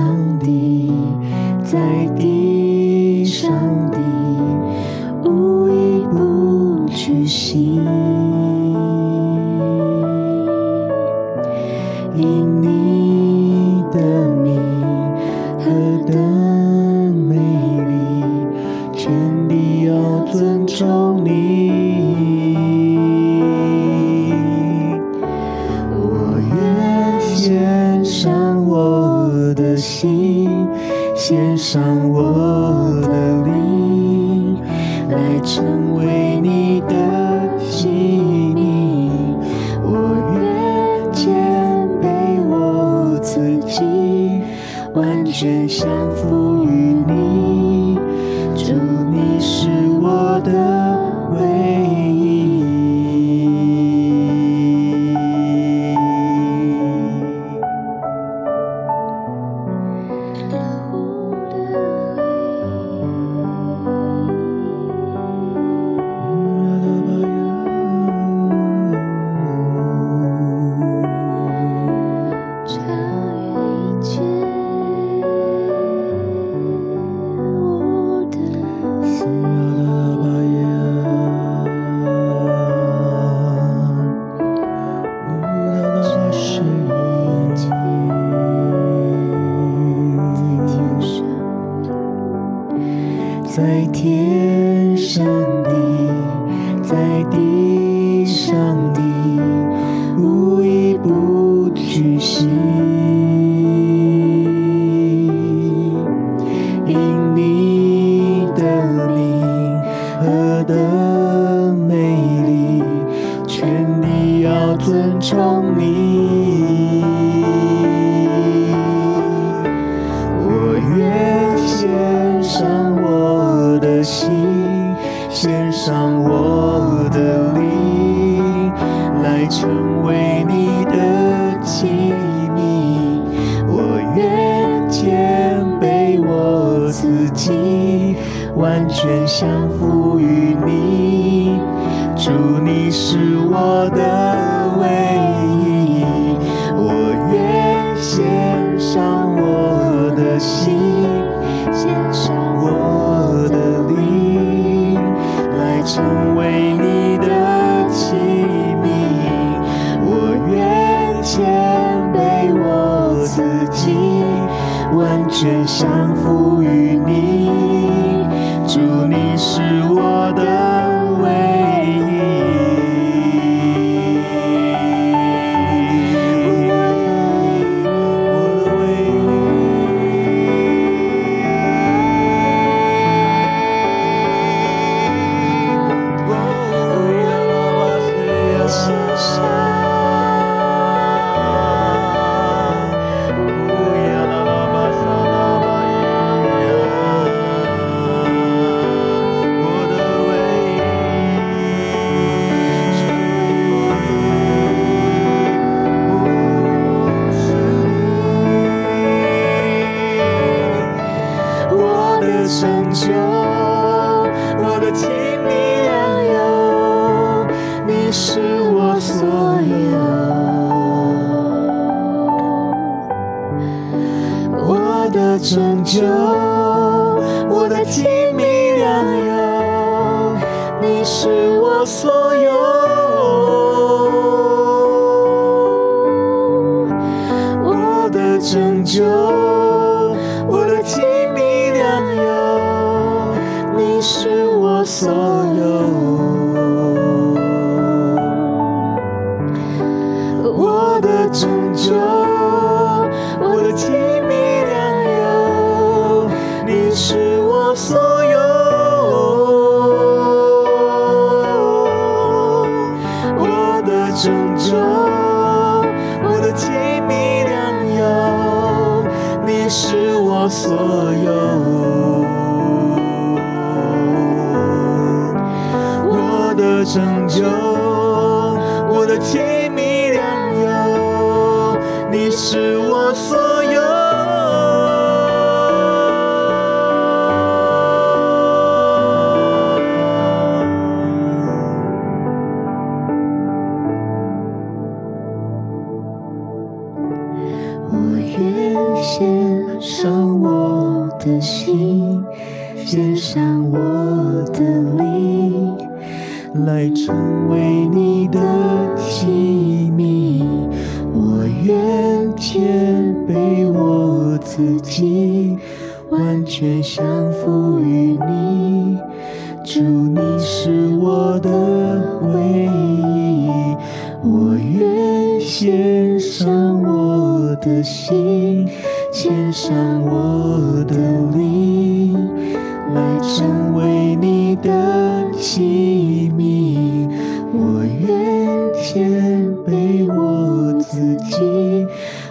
上帝在地要尊重你。静谧良友你是我所有。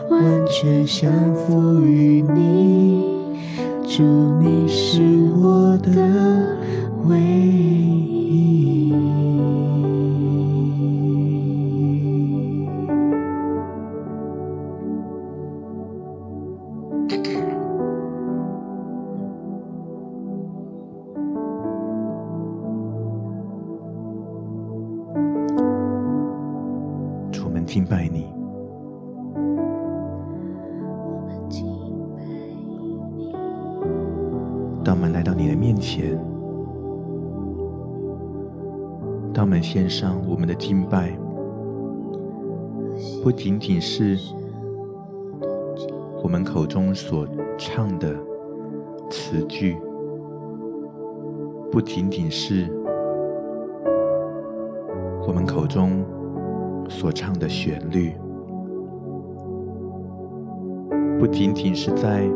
完全降服于你。祝你是我的唯一。不仅仅是我们口中所唱的词句，不仅仅是我们口中。所唱的旋律，不仅仅是在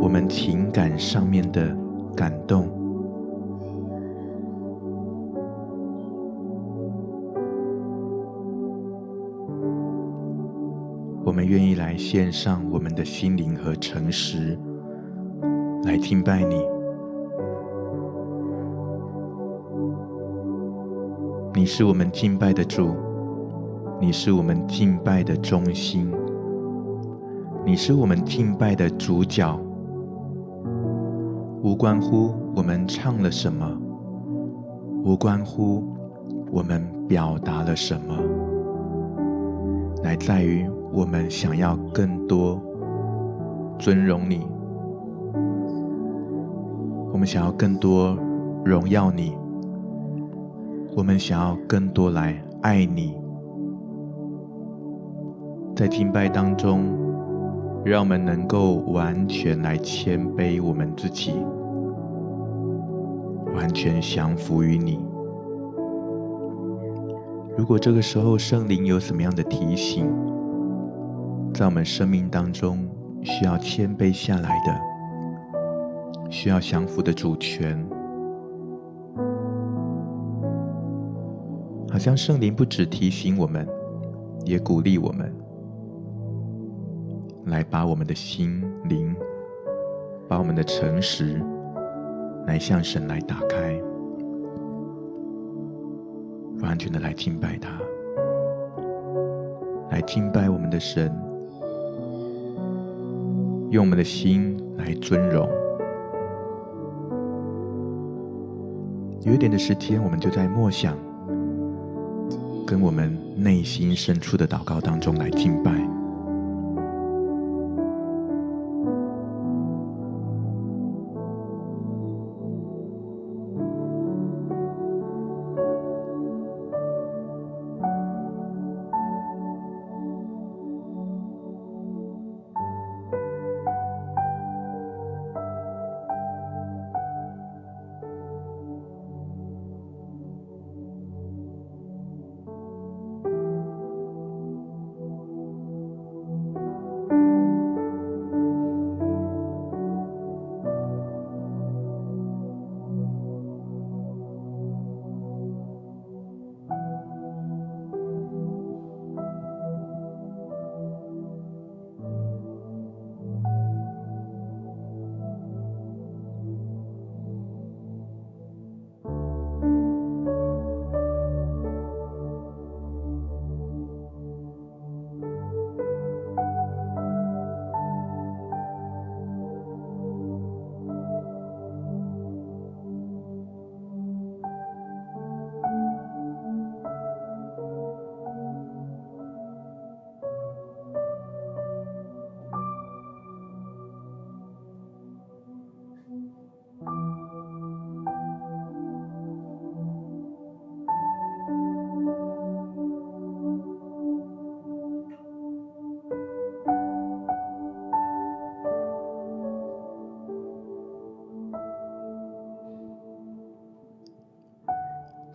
我们情感上面的感动，我们愿意来献上我们的心灵和诚实，来敬拜你。你是我们敬拜的主。你是我们敬拜的中心，你是我们敬拜的主角，无关乎我们唱了什么，无关乎我们表达了什么，乃在于我们想要更多尊荣你，我们想要更多荣耀你，我们想要更多来爱你。在敬拜当中，让我们能够完全来谦卑我们自己，完全降服于你。如果这个时候圣灵有什么样的提醒，在我们生命当中需要谦卑下来的，需要降服的主权，好像圣灵不止提醒我们，也鼓励我们。来把我们的心灵，把我们的诚实，来向神来打开，完全的来敬拜他，来敬拜我们的神，用我们的心来尊荣。有一点的时间，我们就在默想，跟我们内心深处的祷告当中来敬拜。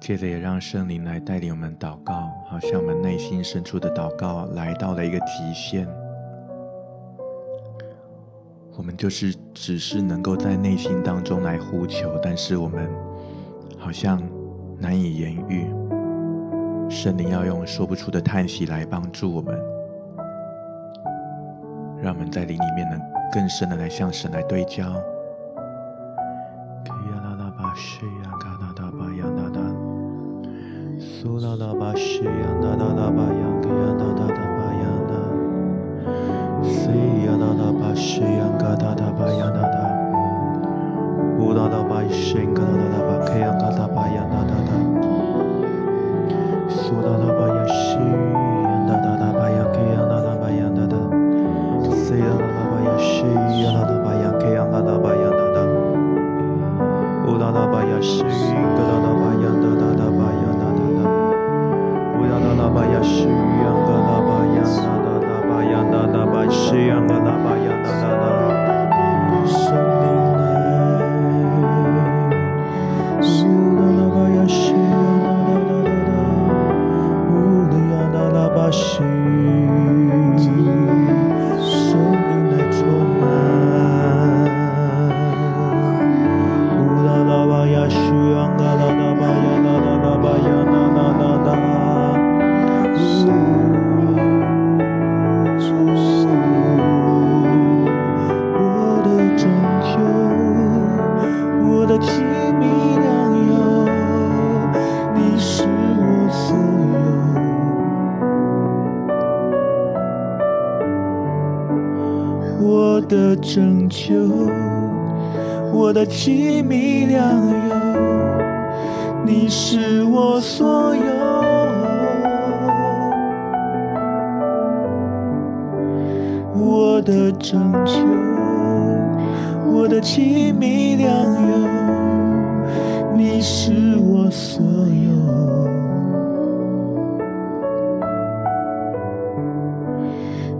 接着也让圣灵来带领我们祷告，好像我们内心深处的祷告来到了一个极限。我们就是只是能够在内心当中来呼求，但是我们好像难以言喻。圣灵要用说不出的叹息来帮助我们，让我们在灵里面能更深的来向神来对焦。苏啦啦吧西呀，那那那巴扬可呀那那那巴亚那西呀啦啦巴西呀哒 ke yang dada, 西，可哒哒 yang dada. Siya, lala, bashi yang kata, laba yang dada. Ula laba, isheng 拯是我所有。我的拯救，我的奇妙良友，你是我所有。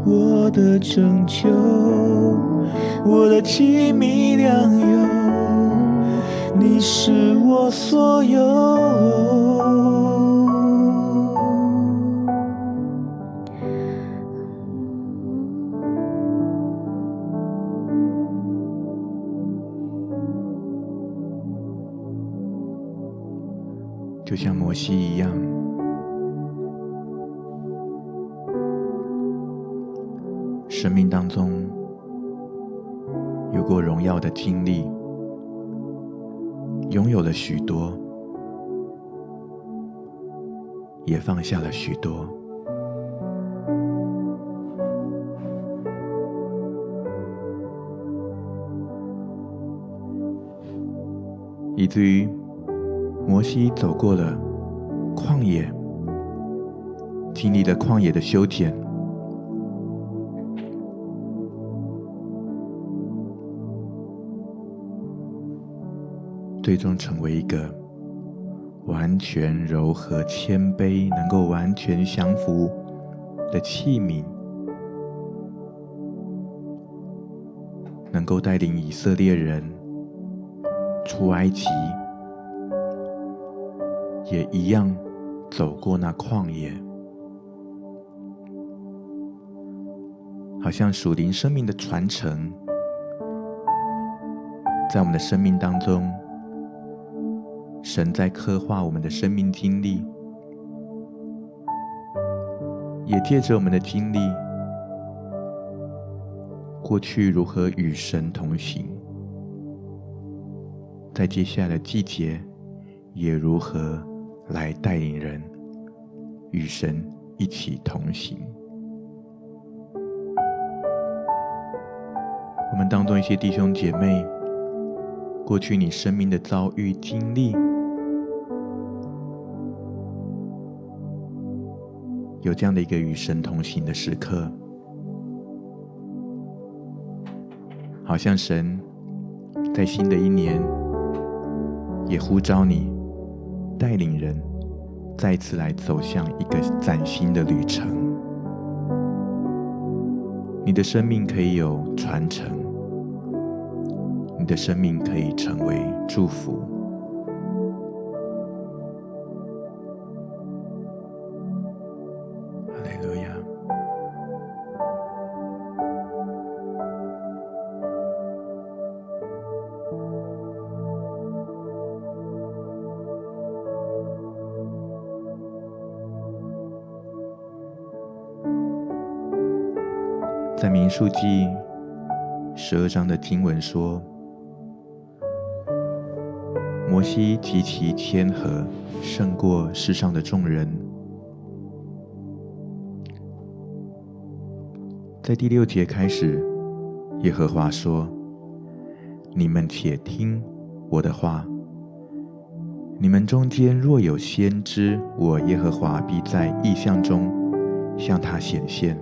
我的拯救。我的奇妙良友，你是我所有。就像摩西一样，生命当中。有过荣耀的经历，拥有了许多，也放下了许多，以至于摩西走过了旷野，经历了旷野的修剪。最终成为一个完全柔和、谦卑，能够完全降服的器皿，能够带领以色列人出埃及，也一样走过那旷野，好像属灵生命的传承，在我们的生命当中。神在刻画我们的生命经历，也借着我们的经历，过去如何与神同行，在接下来的季节，也如何来带领人与神一起同行。我们当中一些弟兄姐妹，过去你生命的遭遇经历。有这样的一个与神同行的时刻，好像神在新的一年也呼召你，带领人再次来走向一个崭新的旅程。你的生命可以有传承，你的生命可以成为祝福。数记十二章的经文说，摩西极其谦和，胜过世上的众人。在第六节开始，耶和华说：“你们且听我的话。你们中间若有先知，我耶和华必在异象中向他显现。”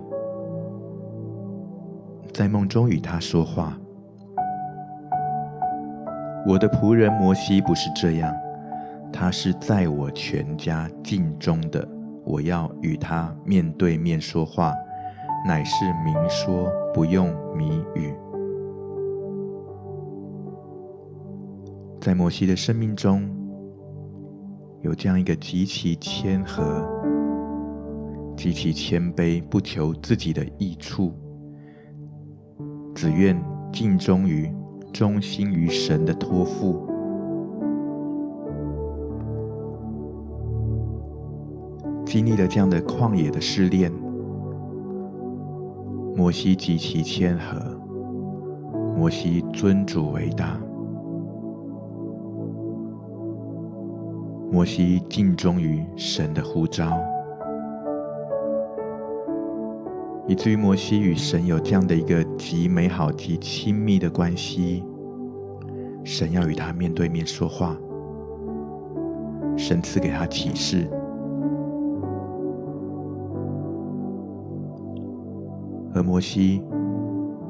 在梦中与他说话。我的仆人摩西不是这样，他是在我全家境中的，我要与他面对面说话，乃是明说，不用谜语。在摩西的生命中，有这样一个极其谦和、极其谦卑，不求自己的益处。只愿尽忠于、忠心于神的托付，经历了这样的旷野的试炼，摩西极其谦和，摩西尊主为大，摩西尽忠于神的呼召。以至于摩西与神有这样的一个极美好、极亲密的关系，神要与他面对面说话，神赐给他启示，而摩西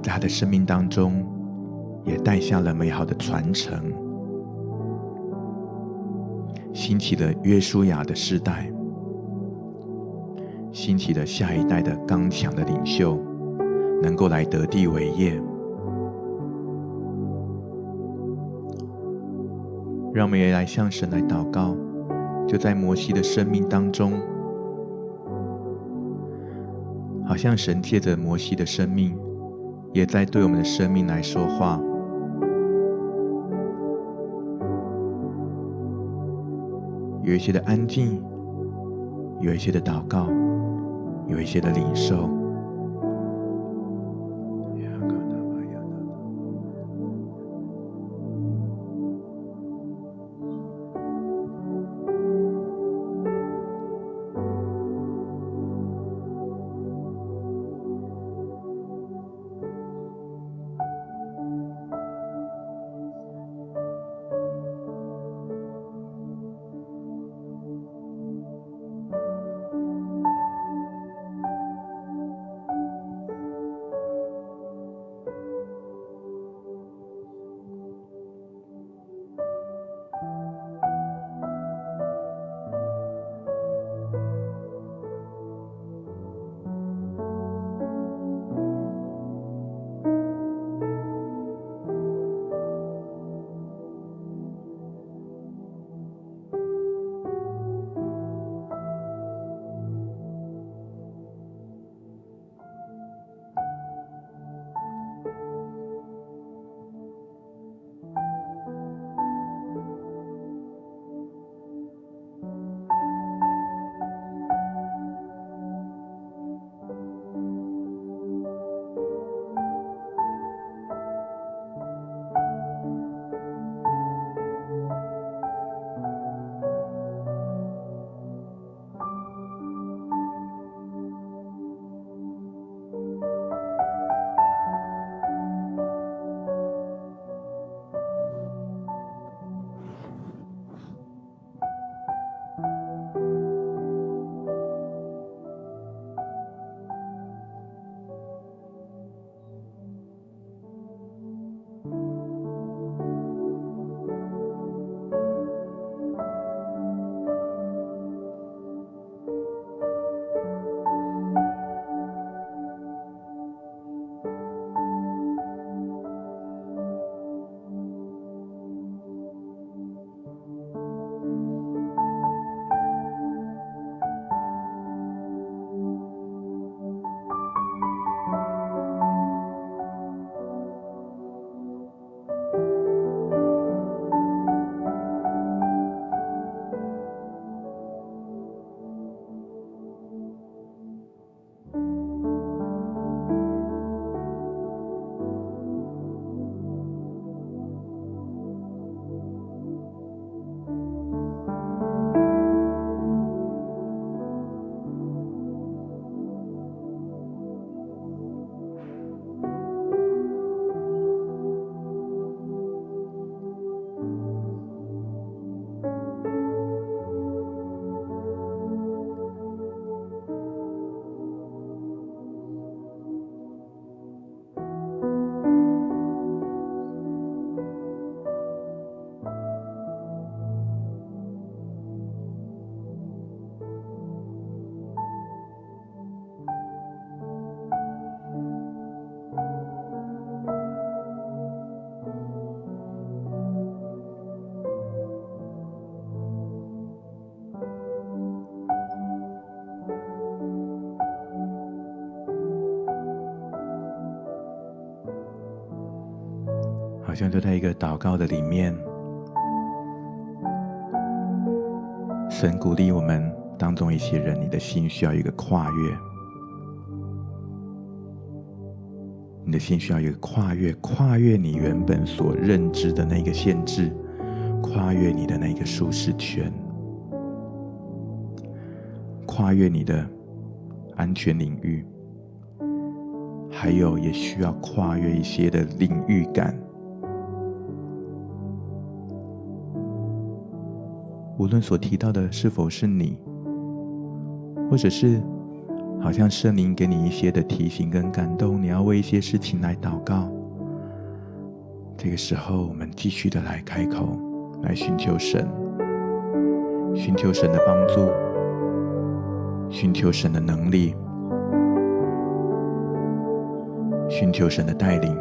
在他的生命当中也带下了美好的传承，兴起了约书亚的世代。兴起的下一代的刚强的领袖，能够来得地为业。让我们也来向神来祷告，就在摩西的生命当中，好像神借着摩西的生命，也在对我们的生命来说话。有一些的安静，有一些的祷告。有一些的领受。像就在一个祷告的里面，神鼓励我们当中一些人，你的心需要一个跨越，你的心需要一个跨越，跨越你原本所认知的那个限制，跨越你的那个舒适圈，跨越你的安全领域，还有也需要跨越一些的领域感。无论所提到的是否是你，或者是好像圣灵给你一些的提醒跟感动，你要为一些事情来祷告。这个时候，我们继续的来开口，来寻求神，寻求神的帮助，寻求神的能力，寻求神的带领。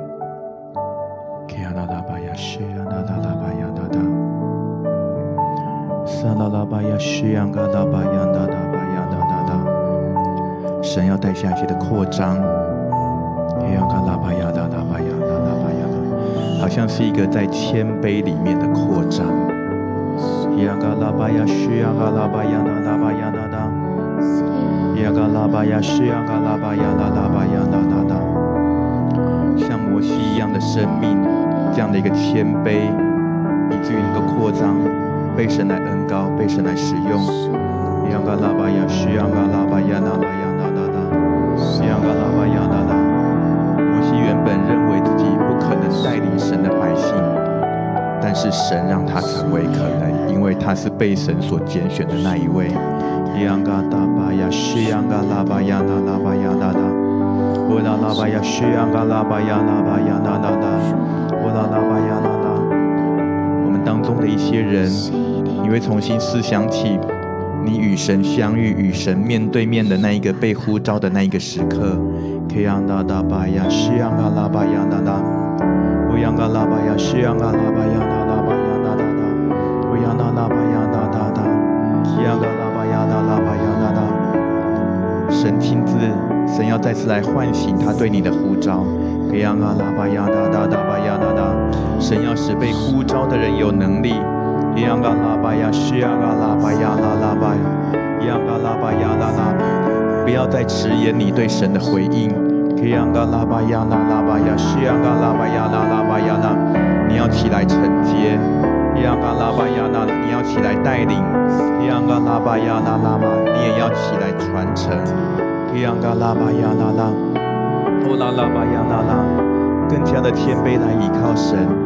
萨拉拉巴亚西扬嘎拉巴亚哒哒巴亚哒哒哒，神要带下去的扩张，西扬嘎拉巴亚哒拉巴亚哒拉巴亚，好像是一个在谦卑里面的扩张，西扬嘎拉巴亚西扬嘎拉巴亚哒拉巴亚哒哒，西扬嘎拉巴亚西扬嘎拉巴亚哒拉巴亚哒哒哒，像摩西一样的生命，这样的一个谦卑，以至于能够扩张。被神来高被神来使用。伊昂嘎拉巴雅西昂嘎拉巴雅那拉雅那拉伊昂嘎拉巴雅那拉摩西原本认为自己不可能带领神的百姓但是神让他成为可能因为他是被神所拣选的那一位。伊昂嘎达巴雅西昂嘎拉巴雅那拉巴雅那拉巴拉拉巴雅西昂嘎拉巴雅那巴雅那那那乌拉拉巴雅那拉我们当中的一些人你会重新思想起你与神相遇、与神面对面的那一个被呼召的那一个时刻。神亲自，神要再次来唤醒他对你的呼召。神要使被呼召的人有能力。央嘎拉巴呀，西呀嘎拉巴呀，拉拉巴呀，央嘎拉巴呀，拉拉，不要再迟延你对神的回应。央嘎拉巴呀，拉拉巴呀，西呀嘎拉巴呀，拉拉巴呀，拉，你要起来承接。央嘎拉巴呀，拉，你要起来带领。央嘎拉巴呀，拉拉巴，你也要起来传承。央嘎拉巴呀，拉拉，哦拉拉巴呀，拉拉，更加的谦卑来依靠神。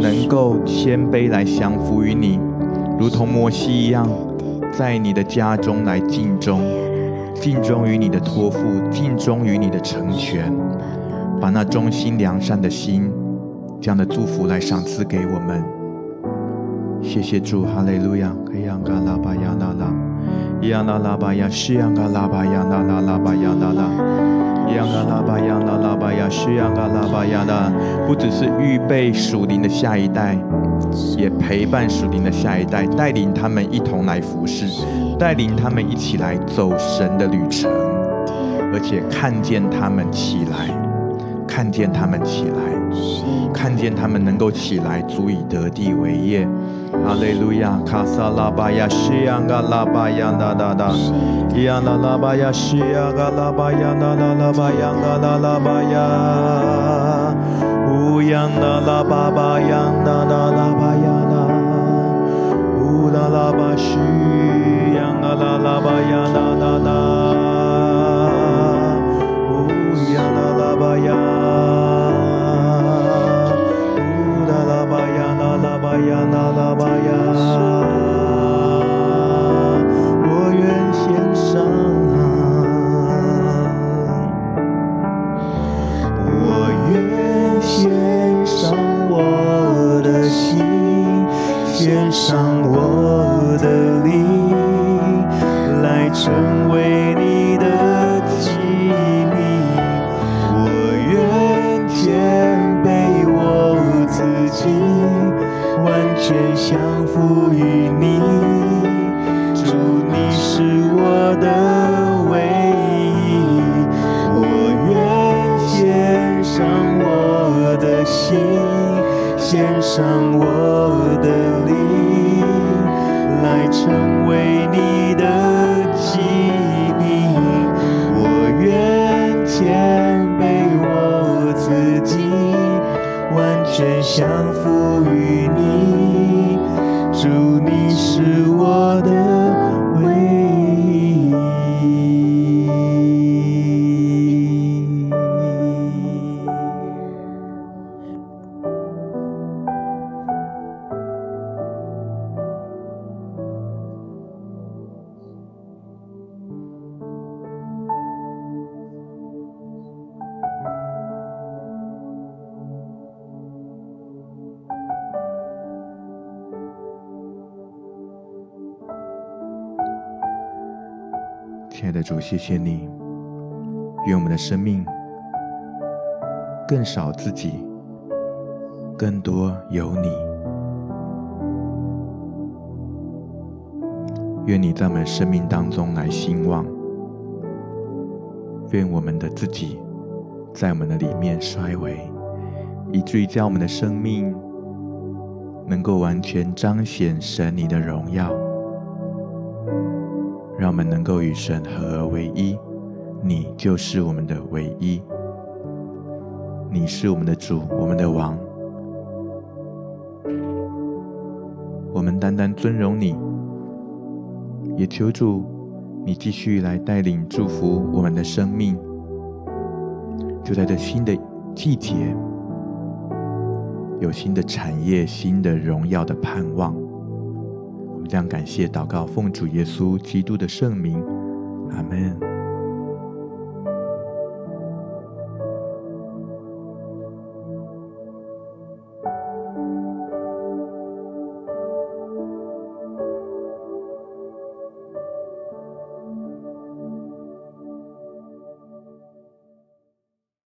能够谦卑来降服于你，如同摩西一样，在你的家中来尽忠，尽忠于你的托付，尽忠于你的成全，把那忠心良善的心，这样的祝福来赏赐给我们。谢谢主，哈利路亚。央嘎拉巴央拉拉巴呀，需央嘎拉巴呀的，不只是预备属灵的下一代，也陪伴属灵的下一代，带领他们一同来服侍，带领他们一起来走神的旅程，而且看见他们起来，看见他们起来，看见他们能够起来，足以得地为业。哈利路亚，卡萨拉巴亚，西央嘎拉巴呀，哒哒哒，拉拉巴亚，西央嘎拉巴呀，哒哒拉巴拉巴巴巴呀，哒巴呀啦，巴西巴呀，主，谢谢你，愿我们的生命更少自己，更多有你。愿你在我们生命当中来兴旺，愿我们的自己在我们的里面衰微，以至于将我们的生命能够完全彰显神你的荣耀。让我们能够与神合而为一，你就是我们的唯一，你是我们的主，我们的王，我们单单尊荣你，也求主你继续来带领祝福我们的生命，就在这新的季节，有新的产业、新的荣耀的盼望。这样感谢祷告，奉主耶稣基督的圣名，阿门。